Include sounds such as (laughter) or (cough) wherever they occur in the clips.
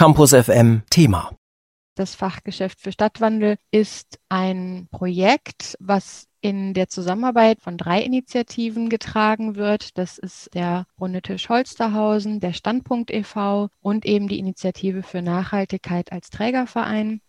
Campus FM Thema. Das Fachgeschäft für Stadtwandel ist ein Projekt, was in der Zusammenarbeit von drei Initiativen getragen wird. Das ist der Runde Tisch Holsterhausen, der Standpunkt e.V. und eben die Initiative für Nachhaltigkeit als Trägerverein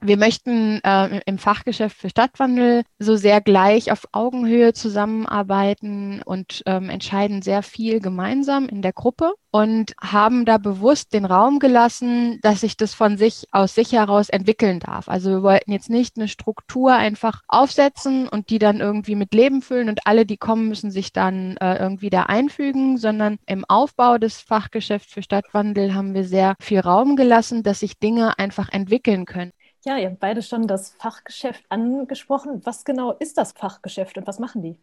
wir möchten äh, im Fachgeschäft für Stadtwandel so sehr gleich auf Augenhöhe zusammenarbeiten und ähm, entscheiden sehr viel gemeinsam in der Gruppe und haben da bewusst den Raum gelassen, dass sich das von sich aus sich heraus entwickeln darf. Also wir wollten jetzt nicht eine Struktur einfach aufsetzen und die dann irgendwie mit Leben füllen und alle, die kommen, müssen sich dann äh, irgendwie da einfügen, sondern im Aufbau des Fachgeschäfts für Stadtwandel haben wir sehr viel Raum gelassen, dass sich Dinge einfach entwickeln können. Ja, ihr habt beide schon das Fachgeschäft angesprochen. Was genau ist das Fachgeschäft und was machen die?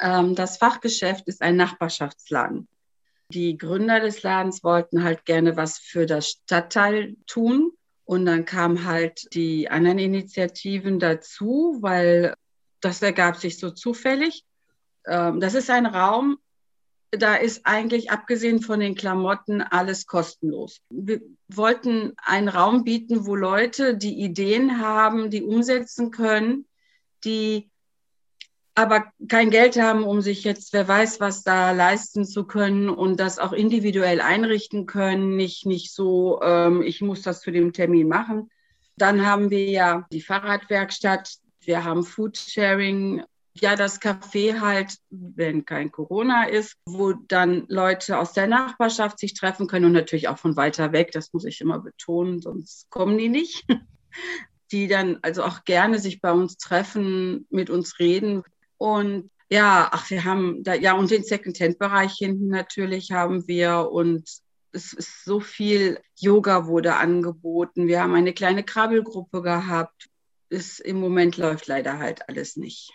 Ähm, das Fachgeschäft ist ein Nachbarschaftsladen. Die Gründer des Ladens wollten halt gerne was für das Stadtteil tun. Und dann kamen halt die anderen Initiativen dazu, weil das ergab sich so zufällig. Ähm, das ist ein Raum, da ist eigentlich abgesehen von den Klamotten alles kostenlos. Wir wollten einen Raum bieten, wo Leute, die Ideen haben, die umsetzen können, die aber kein Geld haben, um sich jetzt, wer weiß, was da leisten zu können und das auch individuell einrichten können, nicht, nicht so, ähm, ich muss das zu dem Termin machen. Dann haben wir ja die Fahrradwerkstatt, wir haben Foodsharing, ja das Café halt, wenn kein Corona ist, wo dann Leute aus der Nachbarschaft sich treffen können und natürlich auch von weiter weg, das muss ich immer betonen, sonst kommen die nicht. (laughs) Die dann also auch gerne sich bei uns treffen, mit uns reden. Und ja, ach, wir haben da, ja, und den Second-Hand-Bereich hinten natürlich haben wir und es ist so viel Yoga wurde angeboten. Wir haben eine kleine Krabbelgruppe gehabt. Es, Im Moment läuft leider halt alles nicht.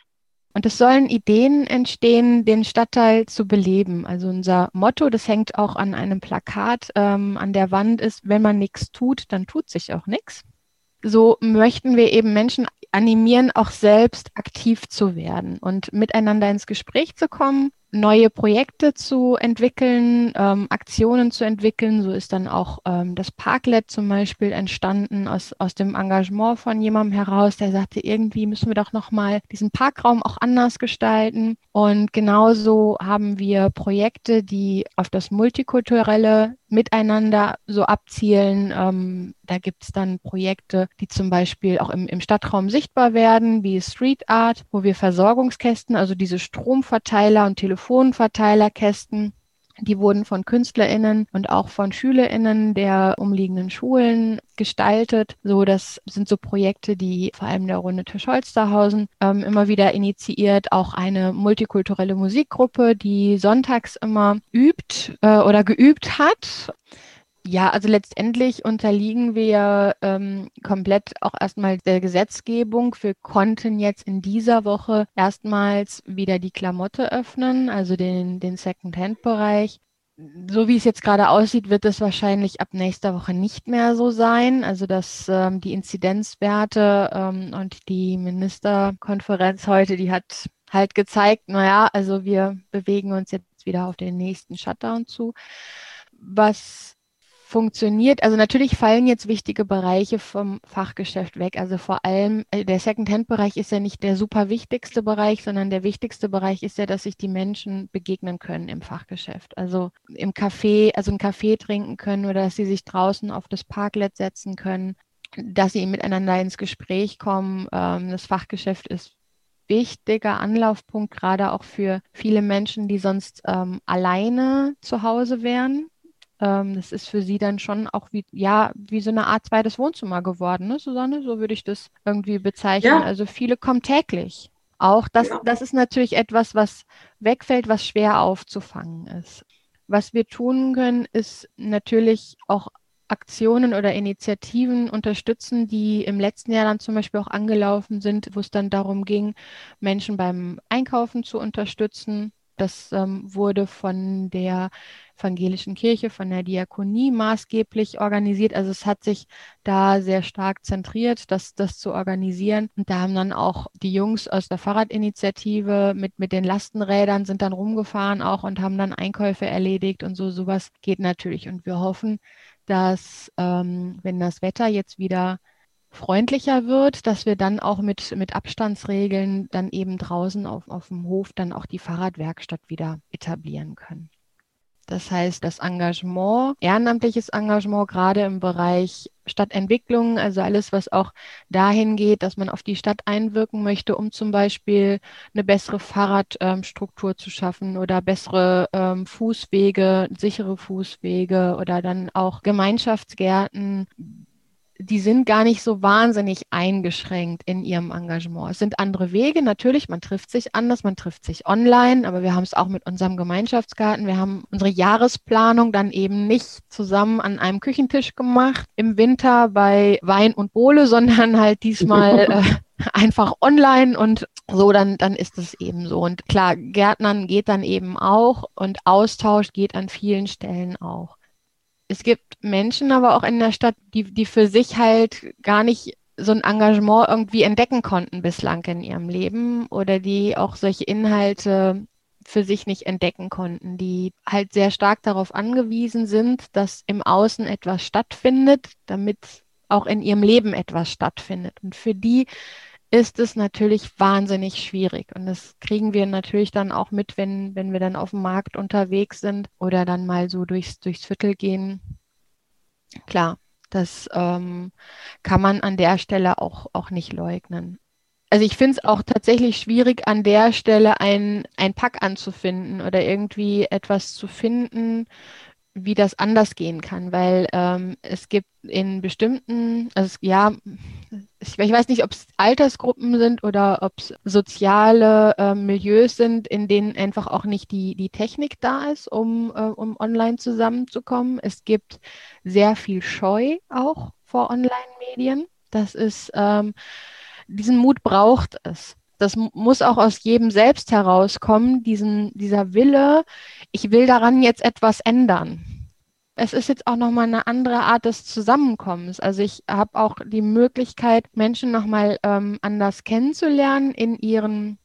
Und es sollen Ideen entstehen, den Stadtteil zu beleben. Also unser Motto, das hängt auch an einem Plakat ähm, an der Wand, ist, wenn man nichts tut, dann tut sich auch nichts. So möchten wir eben Menschen animieren, auch selbst aktiv zu werden und miteinander ins Gespräch zu kommen neue Projekte zu entwickeln, ähm, Aktionen zu entwickeln. So ist dann auch ähm, das Parklet zum Beispiel entstanden aus, aus dem Engagement von jemandem heraus, der sagte, irgendwie müssen wir doch nochmal diesen Parkraum auch anders gestalten. Und genauso haben wir Projekte, die auf das multikulturelle Miteinander so abzielen. Ähm, da gibt es dann Projekte, die zum Beispiel auch im, im Stadtraum sichtbar werden, wie Street Art, wo wir Versorgungskästen, also diese Stromverteiler und Telefonverteilerkästen, die wurden von KünstlerInnen und auch von SchülerInnen der umliegenden Schulen gestaltet. So, das sind so Projekte, die vor allem der Runde Tisch Holsterhausen ähm, immer wieder initiiert. Auch eine multikulturelle Musikgruppe, die sonntags immer übt äh, oder geübt hat. Ja, also letztendlich unterliegen wir ähm, komplett auch erstmal der Gesetzgebung. Wir konnten jetzt in dieser Woche erstmals wieder die Klamotte öffnen, also den, den Second-Hand-Bereich. So wie es jetzt gerade aussieht, wird es wahrscheinlich ab nächster Woche nicht mehr so sein. Also dass ähm, die Inzidenzwerte ähm, und die Ministerkonferenz heute, die hat halt gezeigt, naja, also wir bewegen uns jetzt wieder auf den nächsten Shutdown zu. Was funktioniert. Also natürlich fallen jetzt wichtige Bereiche vom Fachgeschäft weg. Also vor allem äh, der Second-Hand-Bereich ist ja nicht der super wichtigste Bereich, sondern der wichtigste Bereich ist ja, dass sich die Menschen begegnen können im Fachgeschäft. Also im Café, also einen Kaffee trinken können oder dass sie sich draußen auf das Parklet setzen können, dass sie miteinander ins Gespräch kommen. Ähm, das Fachgeschäft ist wichtiger Anlaufpunkt, gerade auch für viele Menschen, die sonst ähm, alleine zu Hause wären ähm, das ist für sie dann schon auch wie, ja, wie so eine Art zweites Wohnzimmer geworden, ne, Susanne? So würde ich das irgendwie bezeichnen. Ja. Also viele kommen täglich. Auch das, ja. das ist natürlich etwas, was wegfällt, was schwer aufzufangen ist. Was wir tun können, ist natürlich auch Aktionen oder Initiativen unterstützen, die im letzten Jahr dann zum Beispiel auch angelaufen sind, wo es dann darum ging, Menschen beim Einkaufen zu unterstützen. Das ähm, wurde von der evangelischen Kirche, von der Diakonie maßgeblich organisiert. Also es hat sich da sehr stark zentriert, das, das zu organisieren. Und da haben dann auch die Jungs aus der Fahrradinitiative mit, mit den Lastenrädern sind dann rumgefahren auch und haben dann Einkäufe erledigt und so. Sowas geht natürlich. Und wir hoffen, dass ähm, wenn das Wetter jetzt wieder freundlicher wird, dass wir dann auch mit, mit Abstandsregeln dann eben draußen auf, auf dem Hof dann auch die Fahrradwerkstatt wieder etablieren können. Das heißt, das Engagement, ehrenamtliches Engagement, gerade im Bereich Stadtentwicklung, also alles, was auch dahin geht, dass man auf die Stadt einwirken möchte, um zum Beispiel eine bessere Fahrradstruktur ähm, zu schaffen oder bessere ähm, Fußwege, sichere Fußwege oder dann auch Gemeinschaftsgärten, die sind gar nicht so wahnsinnig eingeschränkt in ihrem Engagement. Es sind andere Wege, natürlich, man trifft sich anders, man trifft sich online, aber wir haben es auch mit unserem Gemeinschaftsgarten. Wir haben unsere Jahresplanung dann eben nicht zusammen an einem Küchentisch gemacht im Winter bei Wein und Bohle, (laughs) sondern halt diesmal (laughs) äh, einfach online und so, dann, dann ist es eben so. Und klar, Gärtnern geht dann eben auch und Austausch geht an vielen Stellen auch es gibt Menschen aber auch in der Stadt, die, die für sich halt gar nicht so ein Engagement irgendwie entdecken konnten bislang in ihrem Leben oder die auch solche Inhalte für sich nicht entdecken konnten, die halt sehr stark darauf angewiesen sind, dass im Außen etwas stattfindet, damit auch in ihrem Leben etwas stattfindet. Und für die ist es natürlich wahnsinnig schwierig. Und das kriegen wir natürlich dann auch mit, wenn, wenn wir dann auf dem Markt unterwegs sind oder dann mal so durchs, durchs Viertel gehen. Klar, das ähm, kann man an der Stelle auch, auch nicht leugnen. Also ich finde es auch tatsächlich schwierig, an der Stelle ein, ein Pack anzufinden oder irgendwie etwas zu finden, wie das anders gehen kann, weil ähm, es gibt in bestimmten, also ja, ich, ich weiß nicht, ob es Altersgruppen sind oder ob es soziale äh, Milieus sind, in denen einfach auch nicht die, die Technik da ist, um, äh, um online zusammenzukommen. Es gibt sehr viel Scheu auch vor Online-Medien. Das ist, ähm, diesen Mut braucht es das muss auch aus jedem selbst herauskommen, diesen, dieser Wille, ich will daran jetzt etwas ändern. Es ist jetzt auch nochmal eine andere Art des Zusammenkommens. Also ich habe auch die Möglichkeit, Menschen nochmal ähm, anders kennenzulernen in ihren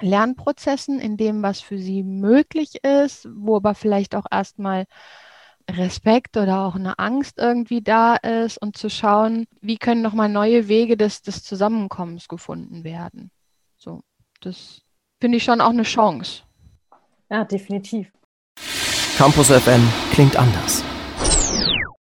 Lernprozessen, in dem, was für sie möglich ist, wo aber vielleicht auch erstmal Respekt oder auch eine Angst irgendwie da ist und zu schauen, wie können nochmal neue Wege des, des Zusammenkommens gefunden werden. So, das finde ich schon auch eine Chance. Ja, definitiv. Campus FM klingt anders.